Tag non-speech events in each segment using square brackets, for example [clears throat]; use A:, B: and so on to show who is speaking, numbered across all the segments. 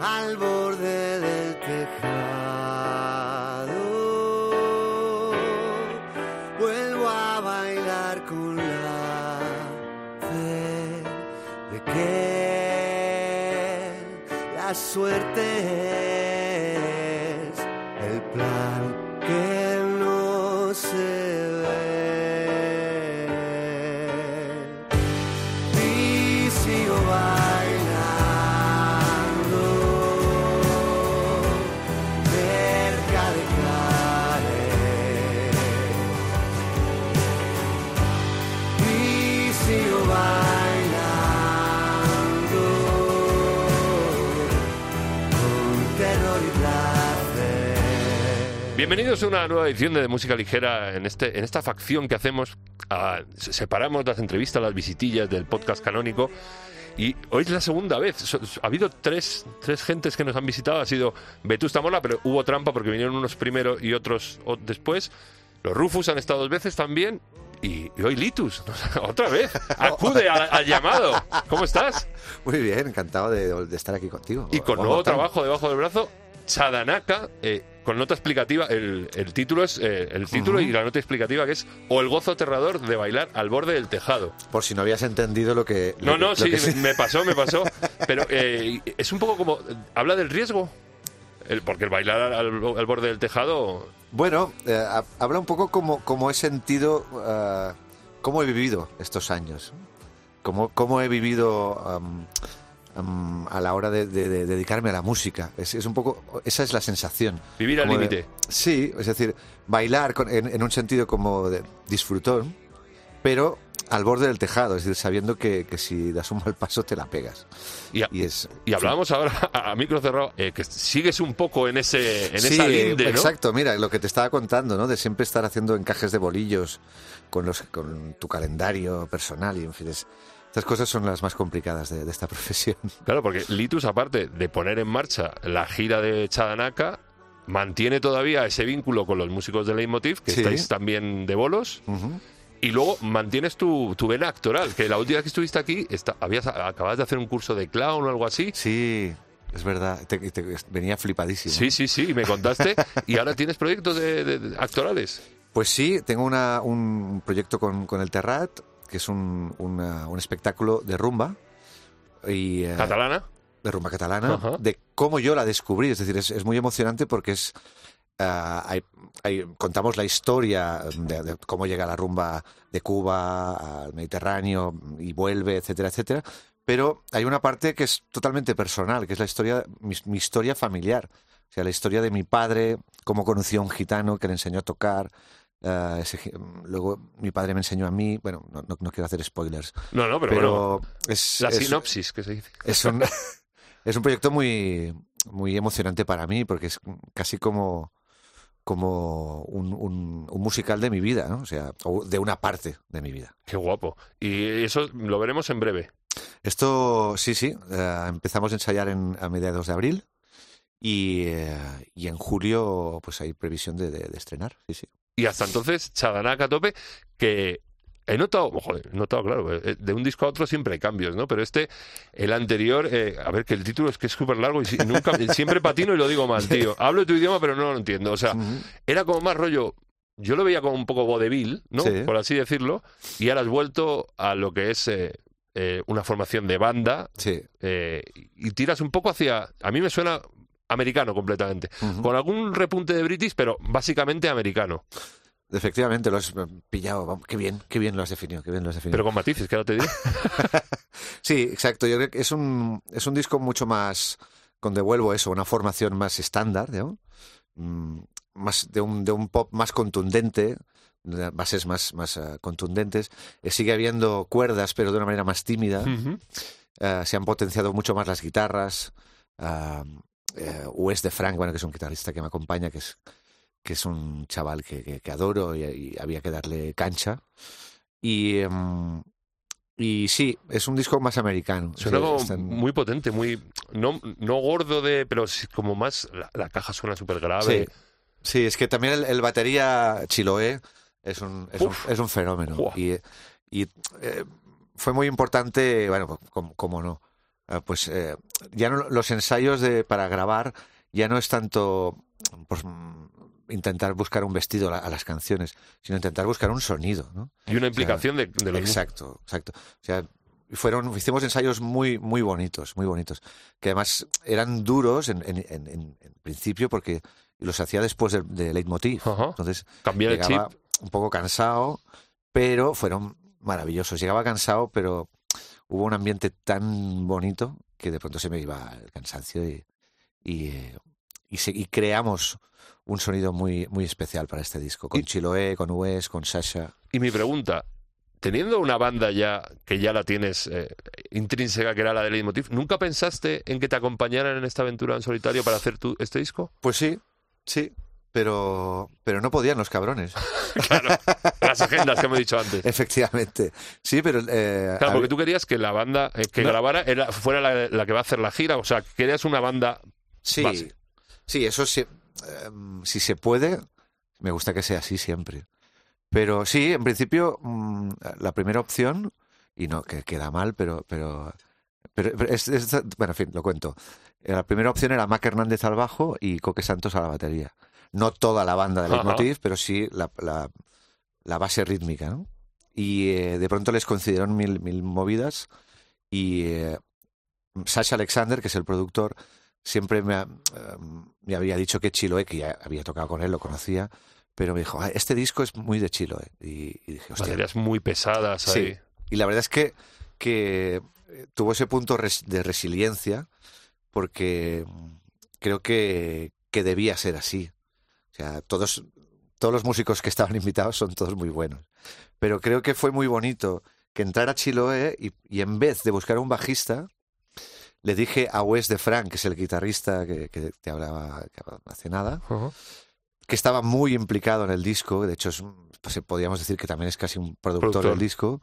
A: al borde del tejado. Vuelvo a bailar con la fe de que la suerte
B: Bienvenidos a una nueva edición de Música Ligera en, este, en esta facción que hacemos. ah, se- separamos las entrevistas, las visitillas del podcast canónico. Y hoy es la segunda vez. So- Ha habido tres, tres gentes que nos han visitado. Ha sido Vetusta Mola, pero hubo trampa porque vinieron unos primero y otros después. Los Rufus han estado dos veces también. Y, y hoy Litus, [laughs] otra vez. Acude al, al llamado. ¿Cómo estás?
C: Muy bien, encantado de, de estar aquí contigo.
B: Y con nuevo trabajo debajo del brazo, Chadanaka, eh, con nota explicativa. El, el título es eh, el título y la nota explicativa que es O el gozo aterrador de bailar al borde del tejado.
C: Por si no habías entendido lo que.
B: No,
C: lo-
B: no, sí,
C: que
B: me pasó, me pasó. [laughs] Pero eh, es un poco como. Habla del riesgo. El- porque el bailar al, al borde del tejado.
C: Bueno, eh, ha- habla un poco como, como he sentido, cómo he vivido estos años. Cómo, cómo he vivido a la hora de, de- de dedicarme a la música. Es, es un poco. Esa es la sensación.
B: Vivir al límite.
C: Sí, es decir, bailar con- en, en un sentido como de disfrutón, pero al borde del tejado, es decir, sabiendo que, que si das un mal paso te la pegas.
B: Y, a-
C: Y es.
B: y hablábamos ahora a, a micro cerrado eh, que sigues un poco en ese en
C: Sí,
B: esa linde, ¿no?
C: exacto. Mira, lo que te estaba contando, ¿no? De siempre estar haciendo encajes de bolillos con, los, con tu calendario personal y, en fin, es- estas cosas son las más complicadas de, de esta [laughs] profesión.
B: Claro, porque Litus, aparte de poner en marcha la gira de Chadanaka, mantiene todavía ese vínculo con los músicos de Leitmotiv, que
C: Sí.
B: estáis también de bolos, y luego mantienes tu, tu vena actoral, que la última vez que estuviste aquí está, habías, acababas de hacer un curso de clown o algo así.
C: Sí, es verdad. Te- te- venía flipadísimo.
B: Sí, sí, sí, me contaste. y ahora tienes proyectos de, de- de actorales.
C: Pues sí, tengo una- un proyecto con, con el Terrat, que es un, una- un espectáculo de rumba. Y, eh,
B: Catalana.
C: de rumba catalana,
B: Ajá.
C: de cómo yo la descubrí. Es decir, es, es muy emocionante porque es ah, hay- hay- contamos la historia de, de cómo llega la rumba de Cuba al Mediterráneo y vuelve, etcétera, etcétera. Pero hay una parte que es totalmente personal, que es la historia, mi, mi historia familiar. O sea, la historia de mi padre, cómo conoció a un gitano que le enseñó a tocar. Ah, ese gi- luego mi padre me enseñó a mí. Bueno, no, no- no quiero hacer spoilers,
B: No, no, pero, bueno,
C: es,
B: la
C: es-
B: sinopsis que se dice.
C: es un, [laughs] es un proyecto muy, muy emocionante para mí porque es casi como, como un, un- un musical de mi vida, ¿no? O sea, de una parte de mi vida.
B: Qué guapo. Y eso lo veremos en breve.
C: Esto, sí, sí, eh, empezamos a ensayar en, a mediados de abril y, eh, y en julio pues hay previsión de, de- de estrenar, sí, sí.
B: Y hasta entonces, Chadanaka a tope, que he notado, joder, he notado, claro, eh, de un disco a otro siempre hay cambios, ¿no? Pero este, el anterior, eh, a ver, que el título es que es súper largo y nunca, [laughs] siempre patino y lo digo mal, tío. [laughs] Hablo tu idioma, pero no lo entiendo. O sea, era como más rollo. Yo lo veía como un poco vodevil, ¿no?
C: Sí.
B: Por así decirlo. Y ahora has vuelto a lo que es eh, eh, una formación de banda
C: Sí.
B: eh, y tiras un poco hacia. A mí me suena americano completamente. Con algún repunte de British, pero básicamente americano.
C: Efectivamente, lo has pillado. Qué bien, qué bien lo has definido, qué bien lo has definido.
B: Pero con matices, que ahora te digo. [laughs]
C: Sí, exacto. Yo creo que es un, es un disco mucho más, con devuelvo eso, una formación más estándar, ¿no? Mm, más de un, de un pop más contundente, de bases más, más eh, contundentes. Eh, sigue habiendo cuerdas, pero de una manera más tímida. Eh, se han potenciado mucho más las guitarras. Eh, Wes de Frank, bueno, que es un guitarrista que me acompaña, que es, que es un chaval que, que- que adoro y, y había que darle cancha. Y, em, y sí, es un disco más americano.
B: Suena
C: Sí, están-
B: muy potente, muy. No, no gordo de. Pero como más. La, la caja suena súper grave.
C: Sí, sí, es que también el, el batería Chiloé es un, es un, es un fenómeno. Y, y, eh, fue muy importante, bueno, como, como no, pues eh, ya no los ensayos de para grabar ya no es tanto pues, mm, intentar buscar un vestido a, las canciones, sino intentar buscar un sonido, ¿no?
B: Y una implicación de, de los
C: Exacto, exacto. O sea, fueron, hicimos ensayos muy, muy bonitos, muy bonitos, que además eran duros en, en, en, en- en principio porque los hacía después del de Leitmotiv. Entonces
B: Cambiar el chip.
C: un poco cansado, pero fueron maravillosos. Llegaba cansado, pero hubo un ambiente tan bonito que de pronto se me iba el cansancio y, y, eh, y se- y creamos un sonido muy, muy especial para este disco, con Chiloé, con Wes, con Sasha.
B: Y mi pregunta, teniendo una banda ya que ya la tienes eh, intrínseca, que era la de Leitmotiv, ¿nunca pensaste en que te acompañaran en esta aventura en solitario para hacer tu, este disco?
C: Pues sí, sí, pero, pero no podían los cabrones. [laughs]
B: Claro, las agendas que hemos dicho antes.
C: Efectivamente. Sí, pero... eh,
B: Claro, porque tú querías que la banda eh, que
C: No.
B: grabara era, fuera la, la que va a hacer la gira, o sea, querías una banda
C: sí,
B: base.
C: sí, eso sí, em, si se puede, me gusta que sea así siempre. Pero sí, en principio, mm, la primera opción, y no, que queda mal, pero... pero, pero es- es- bueno, en fin, lo cuento. Eh, La primera opción era Mac Hernández al bajo y Coque Santos a la batería. No toda la banda de. Leitmotiv, pero sí la, la- la base rítmica, ¿no? Y eh, de pronto les concedieron mil, mil movidas y eh, Sasha Alexander, que es el productor, siempre me, ha- eh, me había dicho que Chiloé, que ya había tocado con él, lo conocía, pero me dijo, "Ah, este disco es muy de Chiloé. Y, y dije, hostia,
B: baterías muy pesadas
C: Sí. y la verdad es que, que tuvo ese punto de resiliencia porque mm, creo que, que debía ser así. Sea, todos, todos los músicos que estaban [laughs] invitados son todos muy buenos. Pero creo que fue muy bonito que entrara Chiloé y, y en vez de buscar un bajista, le dije a Wes de Frank, que es el guitarrista que, que te hablaba que hace nada, que estaba muy implicado en el disco, de hecho es, pues, podríamos decir que también es casi un productor,
B: Productor.
C: del disco.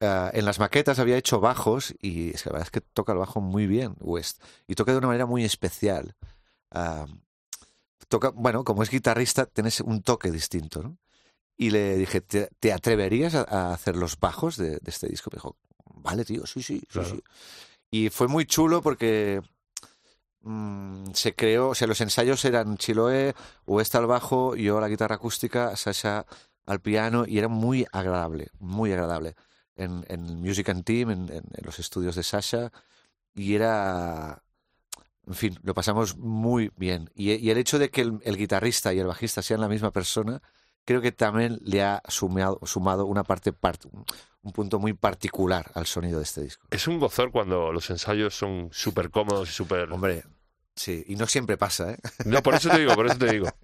C: Ah, en las maquetas había hecho bajos y es que la verdad es que toca el bajo muy bien, West, y toca de una manera muy especial. Ah, toca, bueno, como es guitarrista, tienes un toque distinto, ¿no? Y le dije, ¿te, te atreverías a, a hacer los bajos de, de este disco? Me dijo, vale, tío, sí, sí, sí,
B: Claro.
C: sí. Y fue muy chulo porque mm, se creó, o sea, los ensayos eran Chiloé, West al bajo, yo a la guitarra acústica, Sasha al piano, y era muy agradable, muy agradable. En, en Music and Team, en, en- en los estudios de Sasha, y era. En fin, lo pasamos muy bien. Y, y el hecho de que el, el guitarrista y el bajista sean la misma persona, creo que también le ha sumado, sumado una parte, part- un punto muy particular al sonido de este disco.
B: Es un gozor cuando los ensayos son súper cómodos y súper...
C: Hombre, sí, y no siempre pasa, ¿eh?
B: No, por eso te digo, por eso te digo. [laughs]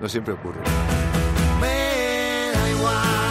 C: No siempre ocurre.
A: Me da igual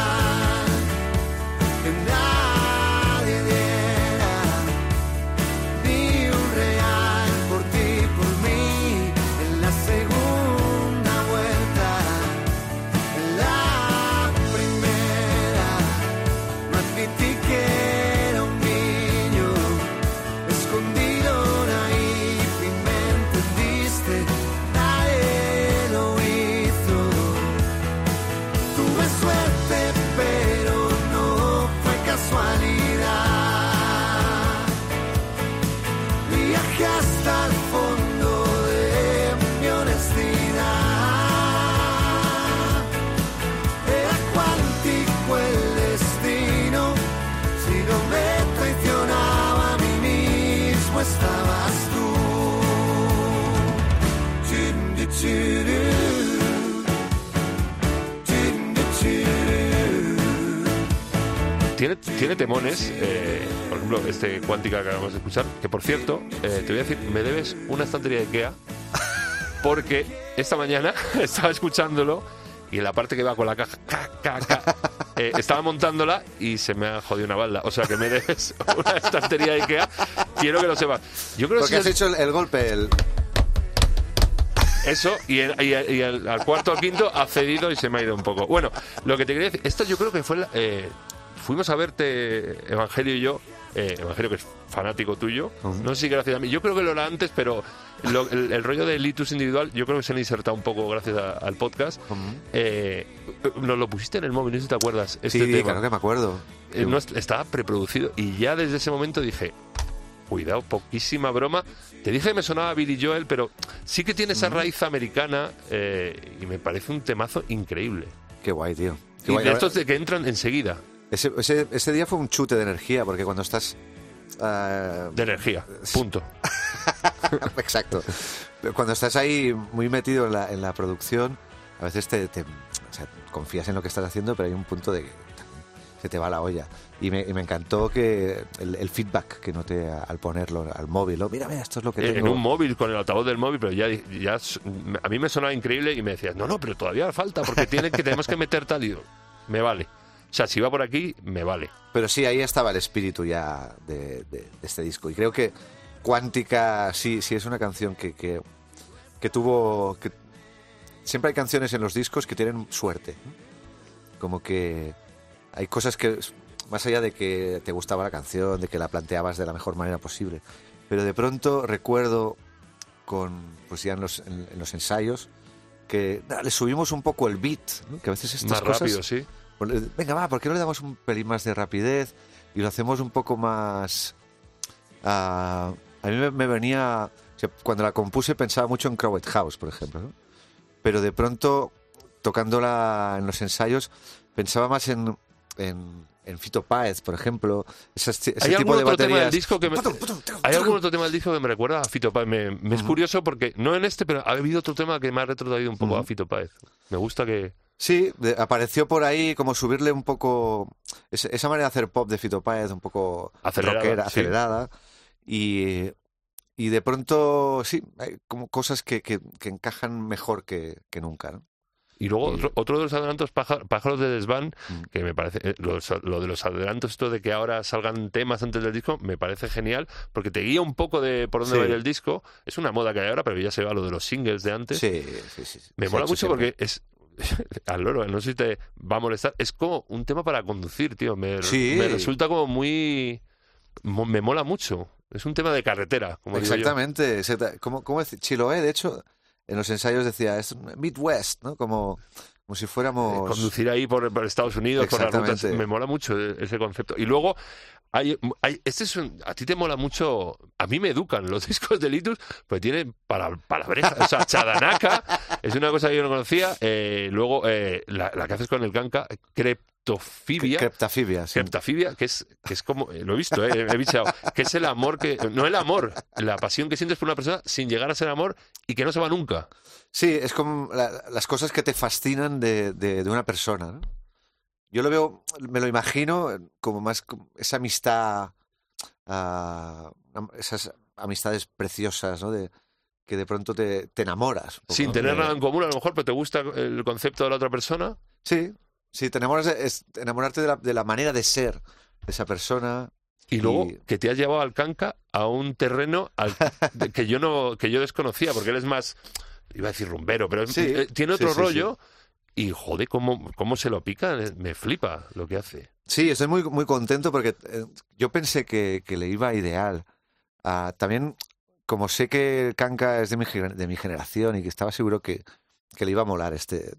B: Tiene, tiene temones, eh, por ejemplo, este Cuántica que acabamos de escuchar, que por cierto, eh, te voy a decir, me debes una estantería de Ikea, porque esta mañana [laughs] estaba escuchándolo y en la parte que va con la caja, ca, ca, ca, eh, estaba montándola y se me ha jodido una balda. O sea que me debes [laughs] una estantería de Ikea, quiero que lo sepas. Yo creo que
C: Porque has
B: sí,
C: hecho el, el golpe, el...
B: eso, y, el- y el- y el- al cuarto al quinto ha cedido y se me ha ido un poco. Bueno, lo que te quería decir, esto yo creo que fue. la- eh, fuimos a verte, Evangelio y yo, eh, Evangelio que es fanático tuyo, no sé si gracias a mí, yo creo que lo era antes, pero lo- el, el rollo de litus individual, yo creo que se han insertado un poco gracias a- al podcast. Eh, nos lo pusiste en el móvil, no sé si te acuerdas. Este
C: Sí,
B: tema.
C: claro que me acuerdo.
B: Eh, no est- estaba preproducido y ya desde ese momento dije, cuidado, poquísima broma. Te dije que me sonaba Billy Joel, pero sí que tiene esa raíz americana eh, y me parece un temazo increíble.
C: Qué guay, tío. Qué
B: Y
C: guay.
B: de estos de que entran enseguida,
C: Ese, ese- ese día fue un chute de energía, porque cuando estás... ah,
B: de energía, punto. [laughs]
C: Exacto. Cuando estás ahí muy metido en la, en la producción, a veces te, te- o sea, confías en lo que estás haciendo, pero hay un punto de que se te va la olla. Y me, y me encantó que el, el feedback que noté al ponerlo al móvil. ¿no? Mira, mira, esto es lo que
B: Eh, En
C: tengo.
B: un móvil, con el altavoz del móvil, pero ya, ya a mí me sonaba increíble y me decías, no, no, pero todavía falta porque tiene que, tenemos que meter tal y yo, me vale. O sea, si va por aquí, me vale.
C: Pero sí, ahí estaba el espíritu ya de, de- de este disco. Y creo que Cuántica sí, sí es una canción que, que, que tuvo... Que, siempre hay canciones en los discos que tienen suerte. Como que hay cosas que, más allá de que te gustaba la canción, de que la planteabas de la mejor manera posible, pero de pronto recuerdo con, pues ya en los, en, en los ensayos, que le subimos un poco el beat, ¿no? que a veces estas
B: Más
C: cosas...
B: rápido, sí.
C: Pues, eh, Venga, va, ¿por qué no le damos un pelín más de rapidez y lo hacemos un poco más... ah, a mí me, me venía... o sea, cuando la compuse pensaba mucho en Crowded House, por ejemplo, ¿no? Pero de pronto, tocándola en los ensayos, pensaba más en, en, en Fito Páez, por ejemplo. Ese
B: ¿Hay
C: tipo
B: algún
C: de
B: otro tema del disco que me, ¿Hay algún otro tema del disco que me recuerda a Fito Páez? Me, me es curioso porque, no en este, pero ha habido otro tema que me ha retrotraído un poco a Fito Páez. Me gusta que...
C: Sí, de- apareció por ahí como subirle un poco esa, esa manera de hacer pop de Fito Páez, un poco
B: Acelerada,
C: rockera,
B: sí.
C: acelerada. Y, y de pronto, sí, hay como cosas que, que, que encajan mejor que, que nunca. ¿no?
B: Y luego otro, otro de los adelantos, pájar- pájaros de desván,
C: Mm.
B: que me parece, eh, lo de los adelantos, esto de que ahora salgan temas antes del disco, me parece genial, porque te guía un poco de por dónde
C: Sí.
B: va a ir el disco. Es una moda que hay ahora, pero ya se va lo de los singles de antes.
C: Sí, sí, sí.
B: Me
C: Se
B: mola mucho
C: siempre.
B: porque es. [laughs] Al loro, no sé si te va a molestar. Es como un tema para conducir, tío. Me,
C: Sí.
B: me resulta como muy. Me mola mucho. Es un tema de carretera, como digo yo.
C: Exactamente. exacta- ¿Cómo, cómo decir? Chiloé, de hecho, en los ensayos decía, es Midwest, ¿no? Como, como si fuéramos...
B: Conducir ahí por, por Estados Unidos, por las rutas. Me mola mucho e- ese concepto. Y luego, hay, hay, este es un- a ti te mola mucho. A mí me educan los [laughs] discos de Litus, pues tienen para, palabrejas. O sea, Chadanaka es una cosa que yo no conocía. Eh, luego, eh, la, la que haces con el canca, creptofibia.
C: Creptafibia, sí.
B: Creptafibia, que es, que es como, eh, lo he visto, eh, he bichado, que es el amor que, no el amor, la pasión que sientes por una persona sin llegar a ser amor y que no se va nunca.
C: Sí, es como la- las cosas que te fascinan de, de- de una persona. ¿no? Yo lo veo, me lo imagino como más como esa amistad, am- esas amistades preciosas, ¿no? De, que de pronto te, te enamoras.
B: Sin tener
C: De-
B: nada en común, a lo mejor, pero te gusta el concepto de la otra persona.
C: Sí, sí, te enamoras de, es enamorarte de la, de la manera de ser de esa persona.
B: Y luego que te has llevado al canca a un terreno al- [laughs] que yo no que yo desconocía, porque él es más, iba a decir rumbero, pero
C: Sí,
B: eh, tiene otro
C: sí, sí,
B: rollo. Y joder, cómo, cómo se lo pica, eh, me flipa lo que hace.
C: Sí, estoy muy, muy contento porque eh, yo pensé que, que le iba ideal. Ah, también, como sé que Kanka es de mi, de mi generación y que estaba seguro que, que le iba a molar este,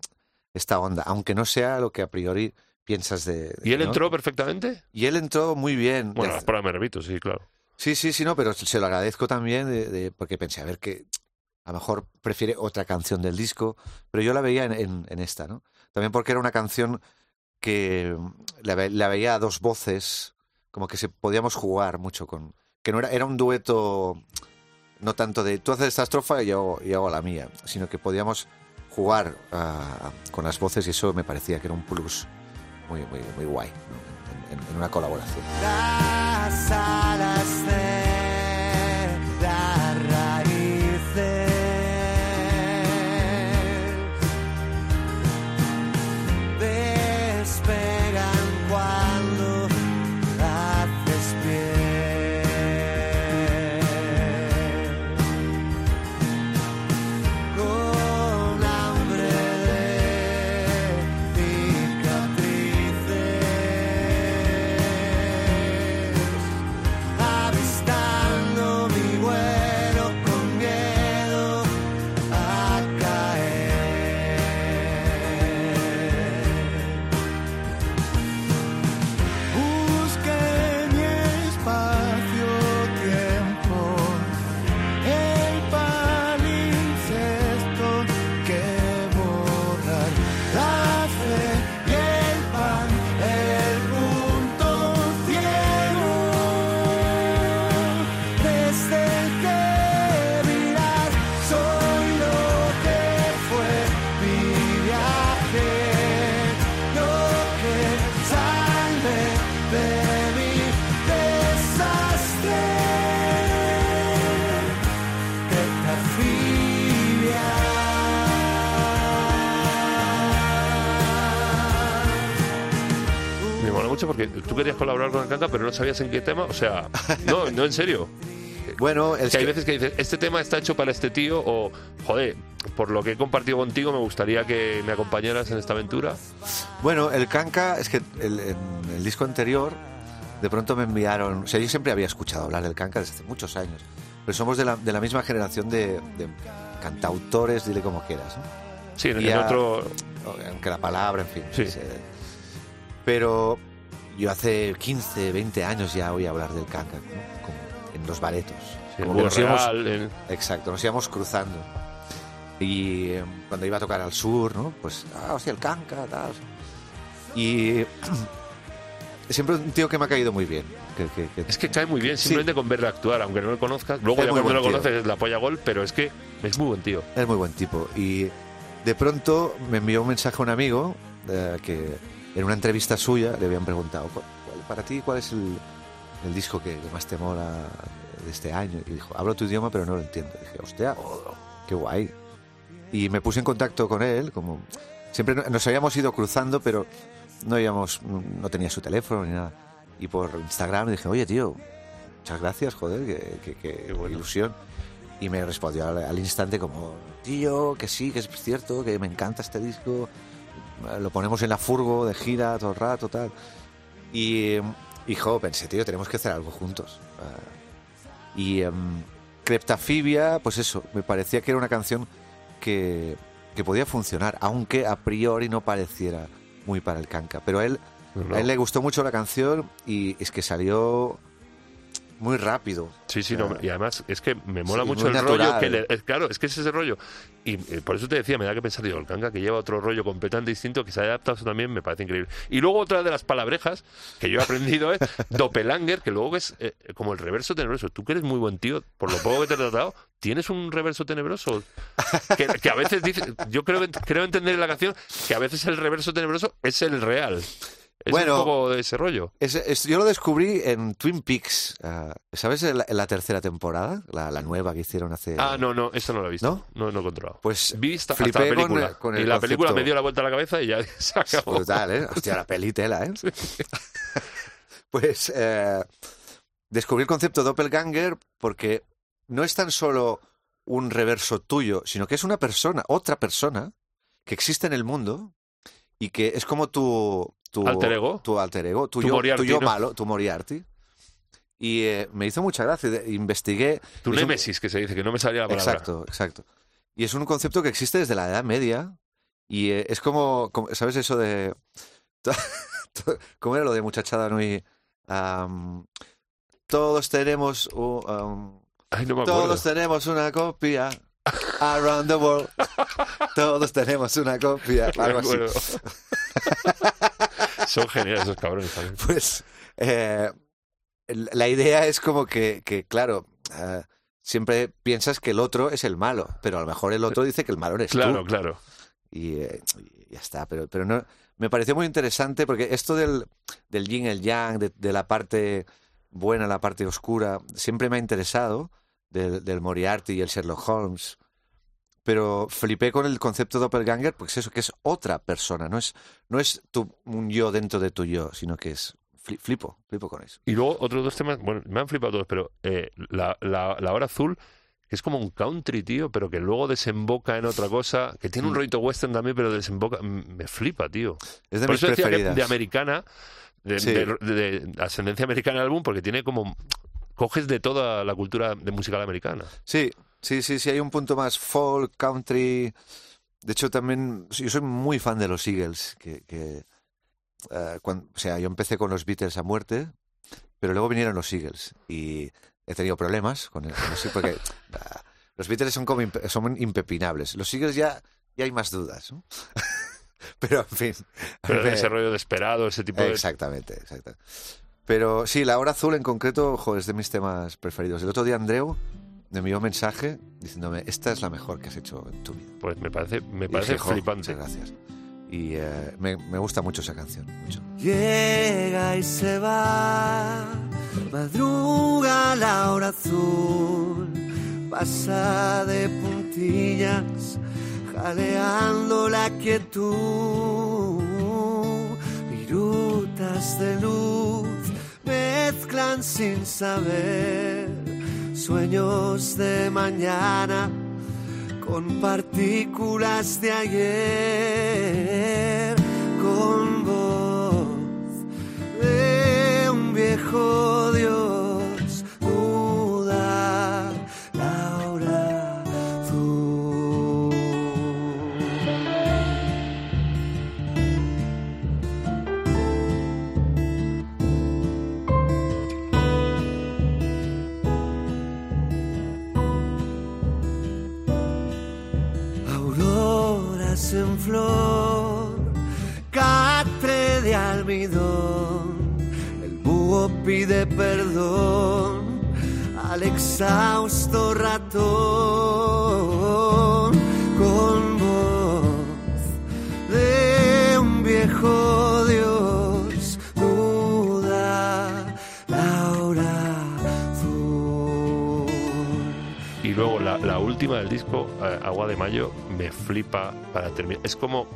C: esta onda, aunque no sea lo que a priori piensas de...
B: ¿Y él
C: ¿no?
B: entró perfectamente?
C: Y él entró muy bien.
B: Bueno, las pruebas me repito, sí, claro.
C: Sí, sí, sí, no, pero se lo agradezco también de, de- porque pensé, a ver, que a lo mejor prefiere otra canción del disco, pero yo la veía en, esta, ¿no? También porque era una canción que la, ve- la veía a dos voces, como que se podíamos jugar mucho con... Que no era, era un dueto, no tanto de tú haces esta estrofa y yo, yo hago la mía, sino que podíamos jugar ah, con las voces y eso me parecía que era un plus muy, muy, muy guay ¿no? en- una colaboración.
A: Las
B: tú querías colaborar con el Canca, pero no sabías en qué tema. O sea, no, no en serio. [laughs]
C: Bueno, es
B: Que hay
C: que-
B: veces que dices, este tema está hecho para este tío, o joder, por lo que he compartido contigo, me gustaría que me acompañaras en esta aventura.
C: Bueno, el canca es que el, el disco anterior de pronto me enviaron, o sea, yo siempre había escuchado hablar del canca desde hace muchos años, pero somos de la, de la misma generación de, de cantautores, dile como quieras, ¿no?
B: Sí, en,
C: a-
B: otro.
C: aunque la palabra, en fin.
B: Sí.
C: es, eh, pero yo hace 15, 20 años ya oí hablar del canca, ¿no? Como en los baretos.
B: sí,
C: Como que nos íbamos- Exacto, nos íbamos cruzando. Y eh, cuando iba a tocar al sur, ¿no? Pues, ah, hostia, el canca, tal. Y [clears throat] siempre un tío que me ha caído muy bien. Que, que- que-
B: Es que cae muy bien, simplemente con verle actuar, aunque no lo conozcas. Luego
C: Es
B: ya cuando lo conoces es la polla gol, pero es que es muy buen tío.
C: Es muy buen tipo. Y de pronto me envió un mensaje a un amigo eh, que en una entrevista suya le habían preguntado, "¿Cuál- cuál- para ti, ¿cuál es el, el disco que, que más te mola de este año? Y dijo, hablo tu idioma pero no lo entiendo. Y dije, hostia, qué guay. Y me puse en contacto con él, como siempre no- nos habíamos ido cruzando, pero no íbamos, no tenía su teléfono ni nada. Y por Instagram dije, oye tío, muchas gracias, joder, que- que
B: Qué bueno.
C: ilusión. Y me respondió al, al instante como, tío, que sí, que es cierto, que me encanta este disco, lo ponemos en la furgo de gira todo el rato, tal. Y, y jo, pensé, tío, tenemos que hacer algo juntos. Ah, y em, Creptafibia, pues eso, me parecía que era una canción que, que podía funcionar, aunque a priori no pareciera muy para el canca. Pero a él,
B: No.
C: a él le gustó mucho la canción y es que salió muy rápido.
B: Sí, sí, no, y además es que me mola
C: Sí,
B: mucho el rollo que le, claro, es que es ese rollo. Y por eso te decía, me da que pensar, digo, el Kanga que lleva otro rollo completamente distinto, que se ha adaptado también, me parece increíble. Y luego otra de las palabrejas que yo he aprendido es [laughs] Doppelanger, que luego es eh, como el reverso tenebroso. Tú que eres muy buen tío, por lo poco que te he tratado, ¿tienes un reverso tenebroso? Que, que a veces dice, yo creo, creo entender en la canción que a veces el reverso tenebroso es el real. Es
C: Bueno,
B: un poco de ese rollo.
C: Es- es- yo lo descubrí en Twin Peaks, ah, ¿sabes? La, la tercera temporada, la, la nueva que hicieron hace...
B: Ah, no, no, esto no lo he visto.
C: ¿No?
B: No, no, he controlado.
C: Pues
B: Vi esta, hasta la
C: con
B: película.
C: el- con
B: y la película me dio la vuelta a la cabeza y ya [laughs] se acabó.
C: Brutal, ¿eh? Hostia, la peli tela, ¿eh? [laughs] pues eh, descubrí el concepto doppelganger porque no es tan solo un reverso tuyo, sino que es una persona, otra persona, que existe en el mundo y que es como tu... tu
B: Alter ego.
C: Tu alter ego, tu,
B: Tu
C: yo,
B: Moriarty,
C: tu yo
B: ¿no?
C: malo, tu Moriarty. Y eh, me hizo mucha gracia. de- Investigué...
B: Tu
C: es un-
B: némesis, que se dice, que no me salía la palabra.
C: Exacto, exacto. Y es un concepto que existe desde la Edad Media y eh, es como, como- ¿sabes eso de... [laughs] ¿Cómo era lo de muchachada Nui? Am, todos tenemos... u- am,
B: Ay, no me acuerdo.
C: todos tenemos una copia around the world. [laughs] Todos tenemos una copia.
B: Me
C: Algo así.
B: acuerdo. [laughs] Son geniales esos cabrones también. [laughs]
C: Pues eh, la idea es como que, que, claro, eh, siempre piensas que el otro es el malo, pero a lo mejor el otro dice que el malo eres
B: Claro,
C: tú.
B: claro.
C: Y, eh, y ya está, pero, pero no, me pareció muy interesante porque esto del, del yin, el yang, de, de la parte buena, la parte oscura, siempre me ha interesado, del, del Moriarty y el Sherlock Holmes. Pero flipé con el concepto de doppelganger porque es eso, que es otra persona, no es, no es tu, un yo dentro de tu yo, sino que es... fli- Flipo, flipo con eso.
B: Y luego otros dos temas, bueno, me han flipado todos, pero eh, la, la, la hora azul, que es como un country, tío, pero que luego desemboca en otra cosa, que tiene un
C: Mm.
B: rollito western también, pero desemboca, me flipa, tío.
C: Es de
B: Por
C: mis
B: eso decía que de americana, de,
C: Sí.
B: de- de- de ascendencia americana el álbum, porque tiene como, coges de toda la cultura de musical americana.
C: Sí, sí, sí, sí, hay un punto más folk, country. De hecho, también yo soy muy fan de los Eagles, que, que, eh, cuan- o sea, yo empecé con los Beatles a muerte, pero luego vinieron los Eagles y he tenido problemas con, el, con los porque ah, los Beatles son como impe- son impepinables. Los Eagles ya, ya hay más dudas, ¿no? [laughs] pero en fin.
B: Pero
C: me-
B: ese rollo de esperado, ese tipo de...
C: Exactamente, exactamente. Pero sí, la hora azul en concreto, jo, es de mis temas preferidos. El otro día Andreu me envió un mensaje diciéndome, esta es la mejor que has hecho en tu vida.
B: Pues me parece, me parece
C: dije, "Jo,
B: flipante.
C: Muchas gracias. Y eh, me, me gusta mucho esa canción, mucho.
A: Llega y se va, madruga la hora azul, pasa de puntillas, jaleando la quietud, viruta Auroras de luz sin saber. Sueños de mañana con partículas de ayer, con voz de un viejo al exhausto ratón con voz de un viejo Dios, duda la azul.
B: Y luego la, última del disco, eh, Agua de Mayo, me flipa para terminar. Es como,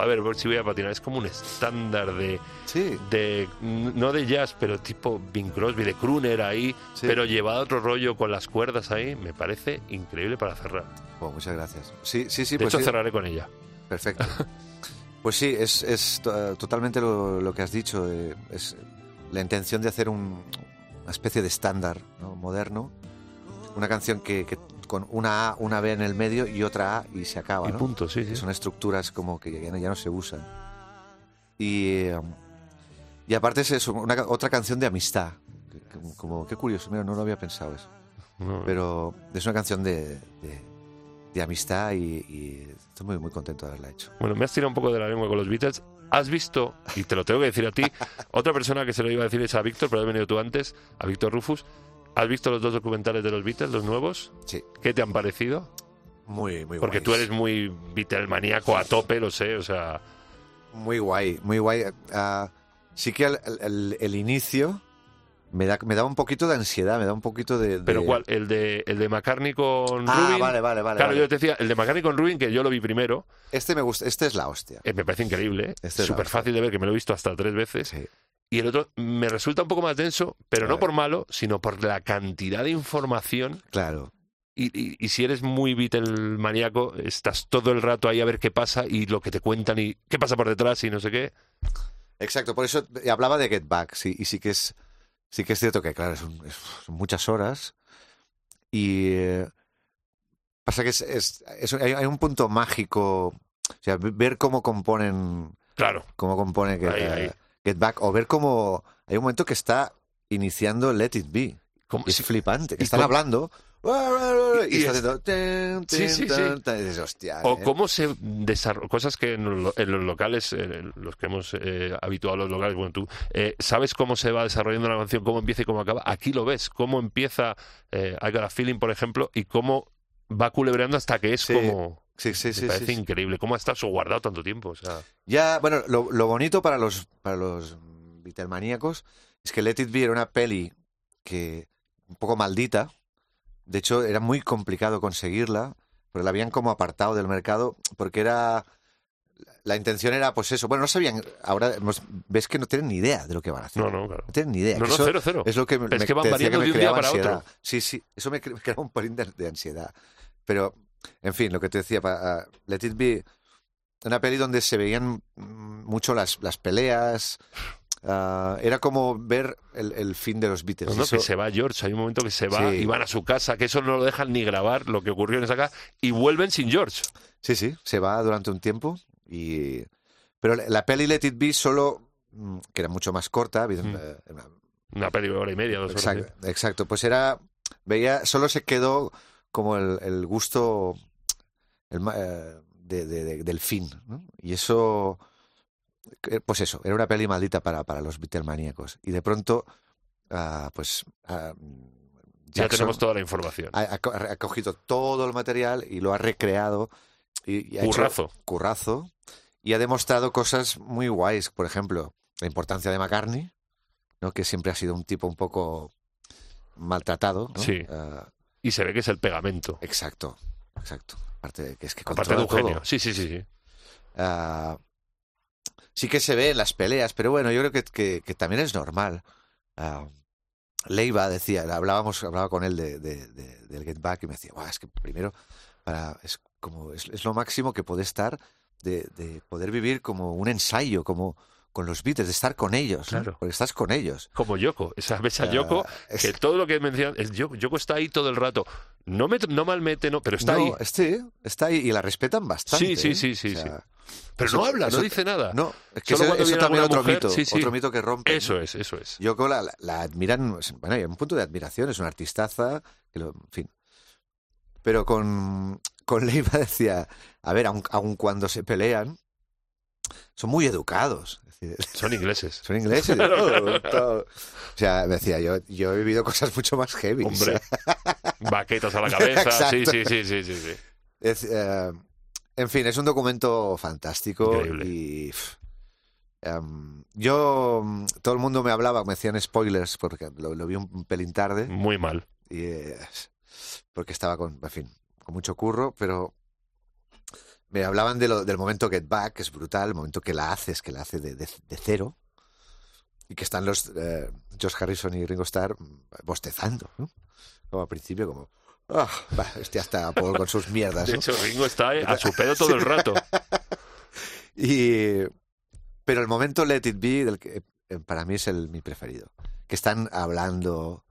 B: a ver si voy a patinar, es como un estándar de,
C: Sí,
B: de no de jazz, pero tipo Bing Crosby, de crooner ahí,
C: Sí.
B: pero llevado a otro rollo con las cuerdas ahí, me parece increíble para cerrar.
C: Oh, muchas gracias. Sí, sí, sí.
B: de
C: pues
B: hecho,
C: sí.
B: cerraré con ella.
C: Perfecto. [laughs] Pues sí, es, es to- totalmente lo, lo que has dicho. eh, es la intención de hacer un- una especie de estándar ¿no? moderno. Una canción que, que con una A, una B en el medio y otra A y se acaba.
B: Y
C: ¿no?
B: punto, sí, sí.
C: Son estructuras como que ya no, ya no se usan. Y, eh, y aparte es eso, una, otra canción de amistad. Como, qué curioso, mira, no lo había pensado eso.
B: No,
C: Pero es una canción de, de, de amistad y, y estoy muy, muy contento de haberla hecho.
B: Bueno, me has tirado un poco de la lengua con los Beatles. ¿Has visto, y te lo tengo que decir a ti, [laughs] otra persona que se lo iba a decir es a Víctor, pero has venido tú antes, a Víctor Rufus. ¿Has visto los dos documentales de los Beatles, los nuevos?
C: Sí,
B: ¿Qué te han parecido?
C: muy, muy
B: Porque
C: guays.
B: tú eres muy Beatlemaníaco a tope, lo sé, o sea...
C: Muy guay, muy guay. Ah, sí que el, el- el inicio me da, me da un poquito de ansiedad, me da un poquito de... de-
B: ¿Pero cuál? ¿El de, el de McCartney con
C: Ah,
B: Rubin?
C: vale, vale, vale.
B: Claro,
C: vale.
B: yo te decía, el de McCartney con Rubin, que yo lo vi primero,
C: Este me gusta, este es la hostia.
B: eh, me parece increíble, ¿eh?
C: Este es
B: súper
C: la-
B: fácil de ver, que me lo he visto hasta tres veces.
C: Sí.
B: Y el otro me resulta un poco más denso, pero no por malo, sino por la cantidad de información.
C: Claro.
B: Y, y- y si eres muy Beatle-maníaco, estás todo el rato ahí a ver qué pasa y lo que te cuentan y qué pasa por detrás y no sé qué.
C: Exacto, por eso hablaba de Get Back, sí, y sí que es, sí que es cierto que, claro, son, son muchas horas y eh, pasa que es, es- es- hay, hay un punto mágico, o sea, ve- ver cómo componen,
B: Claro,
C: cómo compone Get,
B: Ahí,
C: eh,
B: ahí.
C: Get Back, o ver cómo hay un momento que está iniciando Let It Be, es flipante, que están
B: cómo-
C: hablando y,
B: y
C: haciendo
B: Sí, sí, sí.
C: dices, hostia,
B: O
C: eh.
B: cómo se desarrollan cosas que en, lo- en los locales, en los que hemos eh, habituado a los locales, bueno, tú eh, sabes cómo se va desarrollando la canción, cómo empieza y cómo acaba. Aquí lo ves, cómo empieza eh, I Got a Feeling, por ejemplo, y cómo va culebreando hasta que es como.
C: Sí, sí,
B: me
C: sí,
B: parece
C: sí,
B: increíble. ¿Cómo ha estado eso guardado tanto tiempo? O sea,
C: Ya, bueno, lo, lo bonito para los, para los Beatlemaníacos es que Let It Be era una peli que un poco maldita. De hecho, era muy complicado conseguirla, pero la habían como apartado del mercado porque era... La intención era, pues eso. Bueno, no sabían... Ahora ves que no tienen ni idea de lo que van a hacer.
B: no, no, claro.
C: No tienen ni idea.
B: No,
C: que
B: no, cero, cero.
C: Es lo que me,
B: es que van variando
C: me
B: de un día para
C: ansiedad.
B: otro.
C: Sí, sí. Eso me, cre- me [laughs] creaba un pelín de, de ansiedad. Pero, en fin, lo que te decía, para, Let It Be, una peli donde se veían mm, mucho las, las peleas. ah, era como ver el, el fin de los Beatles.
B: No, no,
C: Eso-
B: que se va George, hay un momento que se va
C: Sí.
B: y van a su casa, que eso no lo dejan ni grabar, lo que ocurrió en esa casa, y vuelven sin George.
C: Sí, sí, se va durante un tiempo. y Pero la, peli Let It Be solo, mm, que era mucho más corta,
B: Mm.
C: eh, una-
B: Una peli de hora y media, dos horas.
C: Exacto, exacto, pues era, veía, solo se quedó como el, el gusto el eh, de- de- de- del fin, ¿no? Y eso, eh, pues eso, era una peli maldita para, para los Beatlemaníacos. Y de pronto, ah, pues ah,
B: Ya tenemos toda la información.
C: ha, ha co- ha cogido todo el material y lo ha recreado. Y, y ha hecho-
B: Currazo.
C: currazo y ha demostrado cosas muy guays. Por ejemplo, la importancia de McCartney, ¿no? que siempre ha sido un tipo un poco maltratado. ¿no?
B: Sí.
C: Ah,
B: Y se ve que es el pegamento.
C: exacto, exacto. Aparte de que es que
B: Aparte de un
C: controla todo.
B: genio. Sí, sí, sí, sí.
C: Ah, sí que se ve en las peleas, pero bueno, yo creo que, que, que también es normal. Ah, Leiva decía, hablábamos, hablaba con él de, de- de- del Get Back y me decía, "Buah, es que primero para, es como es, es lo máximo que puede estar de, de poder vivir como un ensayo, como con los Beatles, de estar con ellos, ¿no?
B: Claro.
C: porque estás con ellos.
B: Como Yoko, esa ves a
C: Ah,
B: Yoko,
C: es-
B: que todo lo que mencionan, el Yoko, Yoko está ahí todo el rato. No, me, no malmete, no, pero está
C: no,
B: ahí.
C: sí, está ahí y la respetan bastante.
B: Sí, sí,
C: ¿eh?
B: sí, sí,
C: O sea,
B: Pero
C: eso-
B: no habla,
C: eso-
B: no dice nada.
C: No, es que
B: Solo
C: eso, también otro
B: mujer,
C: mito,
B: sí, sí.
C: otro mito que rompe.
B: Eso es, eso es.
C: Yoko la, la- la admiran, bueno, hay un punto de admiración, es una artistaza, que lo- en fin. Pero con, con Leiva [laughs] decía, a ver, aun, aun cuando se pelean, son muy educados.
B: Son ingleses.
C: son ingleses. [laughs] todo, todo. O sea, me decía, yo, yo he vivido cosas mucho más heavy.
B: Hombre, [laughs] baquetas a la cabeza. Sí, sí, sí, sí, sí, sí.
C: Es, eh, en fin, es un documento fantástico
B: Increíble.
C: y pff, em, yo mm, todo el mundo me hablaba, me decían spoilers porque lo, lo vi un, pelín tarde
B: Muy mal.
C: y, porque estaba con, en fin, con mucho curro, pero me hablaban de lo- del momento Get Back, que es brutal, el momento que la haces, que la hace de, de- de cero y que están los eh, Josh Harrison y Ringo Starr bostezando, ¿no? Como al principio como Ah, va, este hasta Paul con sus mierdas. [laughs]
B: De hecho, Ringo está a su pedo todo el rato. [laughs]
C: Y, pero el momento Let It Be, del que, eh, para mí es el, mi preferido. Que están hablando,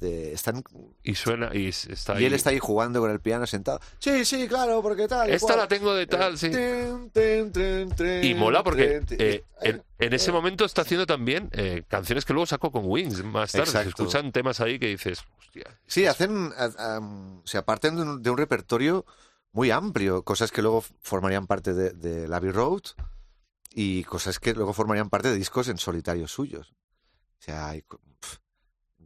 C: de, están,
B: Y suena, y está
C: y
B: ahí.
C: él está ahí jugando con el piano sentado. Sí, sí, claro, porque tal.
B: Esta
C: cual".
B: la tengo de tal, sí.
C: Tin, tin,
B: Y mola porque eh, en, en ese momento está haciendo también eh, canciones que luego sacó con Wings más tarde. Se escuchan temas ahí que dices, hostia.
C: Sí, hacen, a- am, se aparten de un, de un repertorio muy amplio, cosas que luego formarían parte de, de Abbey Road y cosas que luego formarían parte de discos en solitario suyos. O sea, hay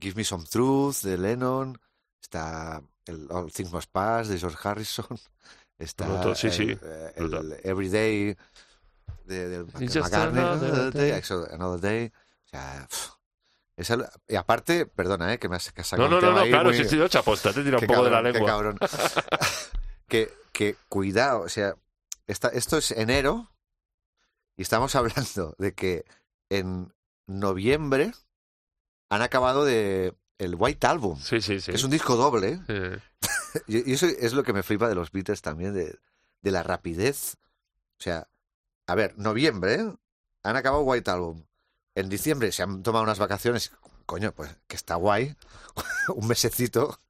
C: Give Me Some Truth de Lennon, está el All Things Must Pass de George Harrison, [laughs] está
B: Brutal, sí,
C: el,
B: sí,
C: eh, el
B: brutal.
C: Everyday de, McCartney,
B: another
C: Another
B: day.
C: Another Day. O sea, pf, es el- y aparte, perdona, eh, que me has, que has sacado
B: No,
C: un
B: no, no, no, claro,
C: muy-
B: si estoy hecho aposta, te tira un [laughs]
C: Qué
B: poco de la
C: cabrón, qué
B: lengua.
C: cabrón. [laughs] que, que cuidado, o sea, esta- esto es enero y estamos hablando de que en noviembre han acabado de el White Album,
B: Sí, sí, sí.
C: es un disco doble. [laughs] Y, y eso es lo que me flipa de los Beatles también, de, de la rapidez. O sea, a ver, noviembre, ¿eh? han acabado White Album. En diciembre se han tomado unas vacaciones. Coño, pues que está guay. [laughs] un mesecito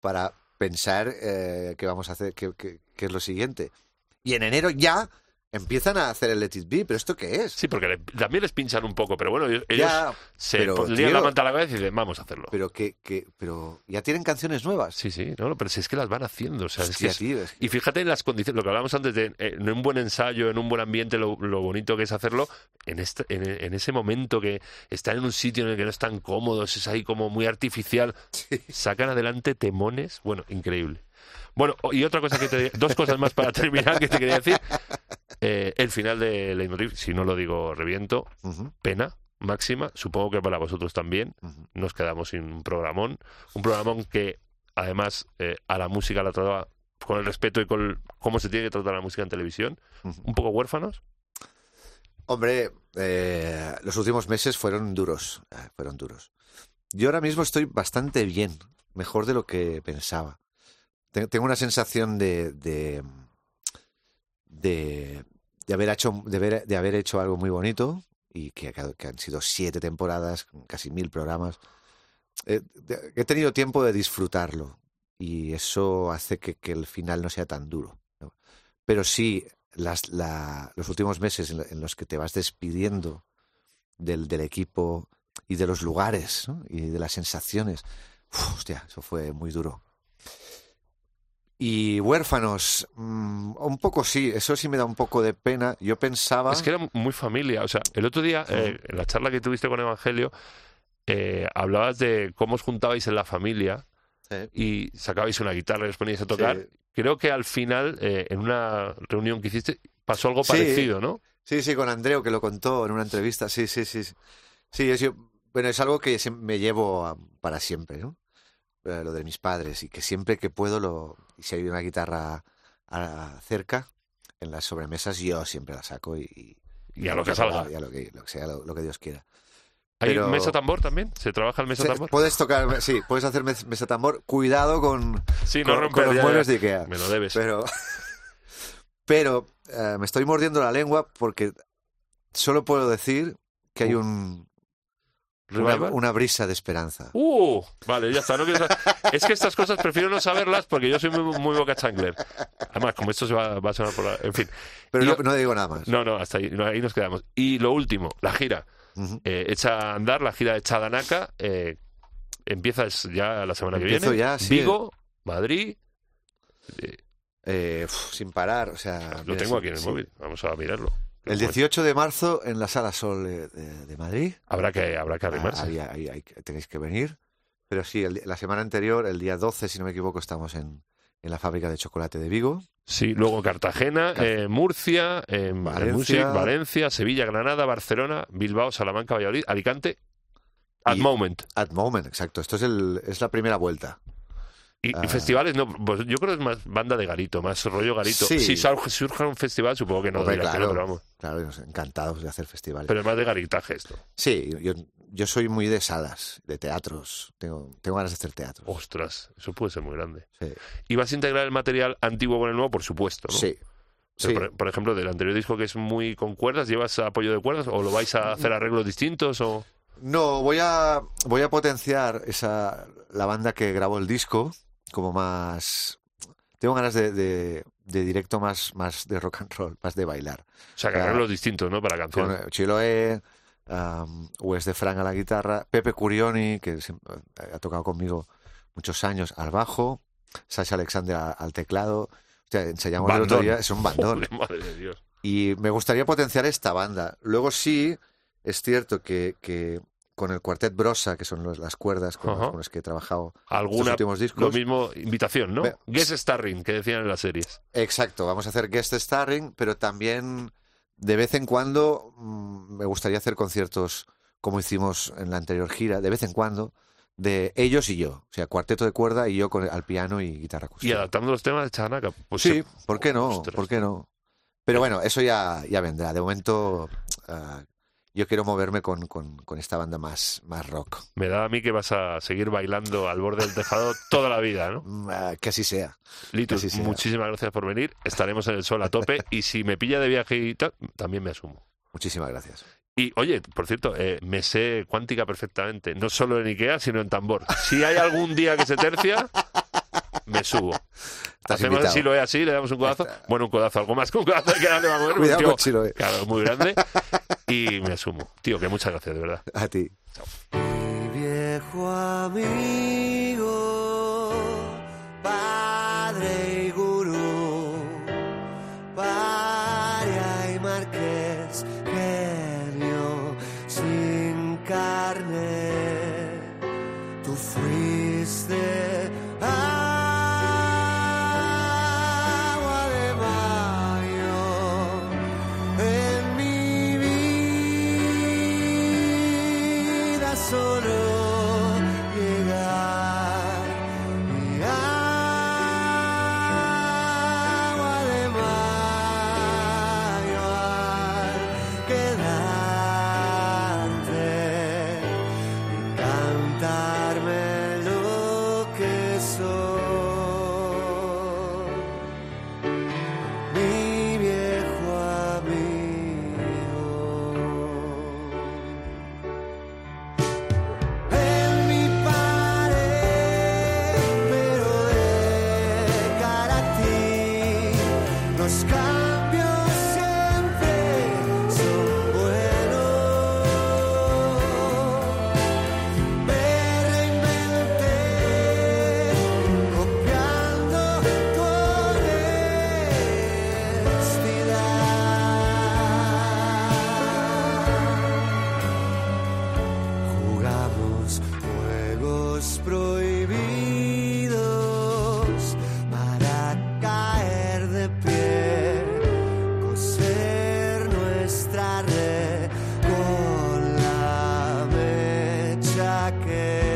C: para pensar eh, qué vamos a hacer, qué, qué- qué es lo siguiente. Y en enero ya empiezan a hacer el Let It Be, pero ¿esto qué es?
B: sí, porque le- también les pinchan un poco, pero bueno, ellos,
C: ya,
B: se
C: pero,
B: pondrían
C: tío,
B: la manta a la cabeza y dicen, vamos a hacerlo.
C: pero que, que, pero ya tienen canciones nuevas.
B: Sí, sí, no, pero si es que las van haciendo. O sea, es que
C: Hostia,
B: es-
C: tío, es que-
B: Y fíjate en las condiciones, lo que hablábamos antes de eh, en un buen ensayo, en un buen ambiente, lo, lo bonito que es hacerlo, en, este, en, en ese momento que están en un sitio en el que no están cómodos, es ahí como muy artificial, sacan adelante temones, bueno, increíble. Bueno, y otra cosa que te dos cosas más para terminar que te quería decir. Eh, el final de Leitmotiv, si no lo digo, reviento, pena máxima, supongo que para vosotros también nos quedamos sin un programón. Un programón que, además, eh, a la música la trataba con el respeto y con cómo se tiene que tratar la música en televisión. Un poco huérfanos.
C: Hombre, eh, los últimos meses fueron duros, fueron duros. Yo ahora mismo estoy bastante bien, mejor de lo que pensaba. Te- Tengo una sensación de, de, de, de haber hecho, de, haber, hecho algo muy bonito y que, ha- que han sido siete temporadas, casi mil programas. Eh, he tenido tiempo de disfrutarlo y eso hace que, que el final no sea tan duro. Pero sí, las, la- los últimos meses en, lo- en los que te vas despidiendo del, del equipo y de los lugares y de las sensaciones, uf, eso fue muy duro. Y huérfanos, mm, un poco sí, eso sí me da un poco de pena. Yo pensaba...
B: Es que era muy familia. O sea, el otro día, eh, en la charla que tuviste con Evangelio, eh, hablabas de cómo os juntabais en la familia
C: Sí.
B: y sacabais una guitarra y os poníais a tocar.
C: Sí.
B: Creo que al final, eh, en una reunión que hiciste, pasó algo
C: Sí.
B: parecido, ¿no?
C: Sí, sí, con Andreu, que lo contó en una entrevista. Sí, sí, sí. Sí, es, yo- bueno, es algo que me llevo a- para siempre, ¿no? Eh, lo de mis padres. Y que siempre que puedo, lo, y si hay una guitarra a- cerca, en las sobremesas, yo siempre la saco y,
B: Y a lo que salga.
C: Y a lo que, lo que sea, lo, lo que Dios quiera.
B: ¿Hay
C: pero-
B: mesa tambor también? ¿Se trabaja el mesa tambor?
C: Puedes tocar, sí, puedes hacer mes- mesa tambor. Cuidado con,
B: Sí, no
C: con,
B: romper
C: con los muebles de Ikea.
B: Me lo debes.
C: Pero, [laughs] pero eh, me estoy mordiendo la lengua porque solo puedo decir que hay un,
B: ¿Revival?
C: una brisa de esperanza.
B: Uh, vale, ya está. No quiero saber. Es que estas cosas prefiero no saberlas porque yo soy muy, muy boca chancler. Además, como esto se va, va a sonar por la... En fin.
C: Pero
B: yo-
C: no, no digo nada más.
B: No, no, hasta ahí, no, ahí nos quedamos. Y lo último, la gira. Eh, echa a andar, la gira de Chadanaka. Eh, empieza ya la semana que
C: Empiezo
B: viene.
C: ya, sí.
B: Vigo, Madrid. eh,
C: Eh, uf, sin parar, o sea...
B: lo
C: mira,
B: tengo aquí en el móvil. Vamos a mirarlo.
C: El 18 de marzo en la Sala Sol de, de- de Madrid.
B: Habrá que, habrá que arrimarse.
C: Ah, ahí- ahí- ahí tenéis que venir. Pero sí, el la semana anterior, el día 12, si no me equivoco, estamos en, en la fábrica de chocolate de Vigo.
B: Sí, luego Cartagena,
C: Car-
B: eh, Murcia, eh,
C: Valencia.
B: Music, Valencia, Sevilla, Granada, Barcelona, Bilbao, Salamanca, Valladolid, Alicante. At
C: Y-
B: moment.
C: At Moment, exacto. Esto es, el, es la primera vuelta.
B: Y, y
C: Ah.
B: festivales, no, pues yo creo que es más banda de garito, más rollo garito.
C: Sí.
B: Si sur- surja un festival, supongo que no,
C: Hombre,
B: que
C: claro.
B: no, pero vamos.
C: Claro, encantados de hacer festivales.
B: Pero es más de garitaje esto.
C: Sí, yo, yo soy muy de salas, de teatros. Tengo, tengo ganas de hacer teatros.
B: Ostras, eso puede ser muy grande.
C: Sí.
B: ¿Y vas a integrar el material antiguo con el nuevo? Por supuesto, ¿no?
C: Sí. Sí.
B: Por, por ejemplo, del anterior disco que es muy con cuerdas, ¿llevas apoyo de cuerdas o lo vais a hacer arreglos distintos? o
C: No, voy a, voy a potenciar esa, la banda que grabó el disco como más... Tengo ganas de, de, de directo más, más de rock and roll, más de bailar.
B: O sea, que
C: Ah.
B: arreglos distintos, ¿no? Para canción.
C: eh, Chiloé, um, Wes de Frank a la guitarra, Pepe Curioni, que siempre- ha tocado conmigo muchos años al bajo, Sasha Alexander al teclado. O sea, ensayamos el otro día, es un bandón. [laughs]
B: Joder, madre de Dios.
C: Y me gustaría potenciar esta banda. Luego sí, es cierto que, que con el cuartet Brosa, que son los- las cuerdas con, las que he trabajado
B: Alguna,
C: últimos
B: lo
C: discos.
B: mismo, invitación, ¿no? Guest starring, que decían en las series.
C: Exacto, vamos a hacer guest starring, pero también de vez en cuando mm, me gustaría hacer conciertos como hicimos en la anterior gira, de vez en cuando, de ellos y yo. O sea, cuarteto de cuerda y yo con al piano y guitarra
B: Y
C: acústica.
B: adaptando los temas de Chanaka. Pues
C: sí, ¿por qué no?
B: Ostras.
C: ¿Por qué no? Pero bueno, eso ya, ya vendrá. De momento, ah, yo quiero moverme con, con- con esta banda más, más rock.
B: Me da a mí que vas a seguir bailando al borde del tejado toda la vida, ¿no? [laughs]
C: Ah, que así sea. Así sea.
B: muchísimas gracias por venir. Estaremos en el sol a tope. Y si me pilla de viaje y tal, también me asumo.
C: Muchísimas gracias.
B: Y oye, por cierto, eh, me sé cuántica perfectamente, no solo en Ikea, sino en tambor. Si hay algún día que se tercia, me subo.
C: Estás
B: Hacemos
C: invitado.
B: si lo es así, le damos un codazo. Bueno, un codazo, algo más que un codazo que darle a mover.
C: Cuidado
B: tío,
C: con Chiloé.
B: Claro, muy grande. Y me asumo. Tío, que muchas gracias, de verdad.
C: A ti.
A: Mi viejo amigo. que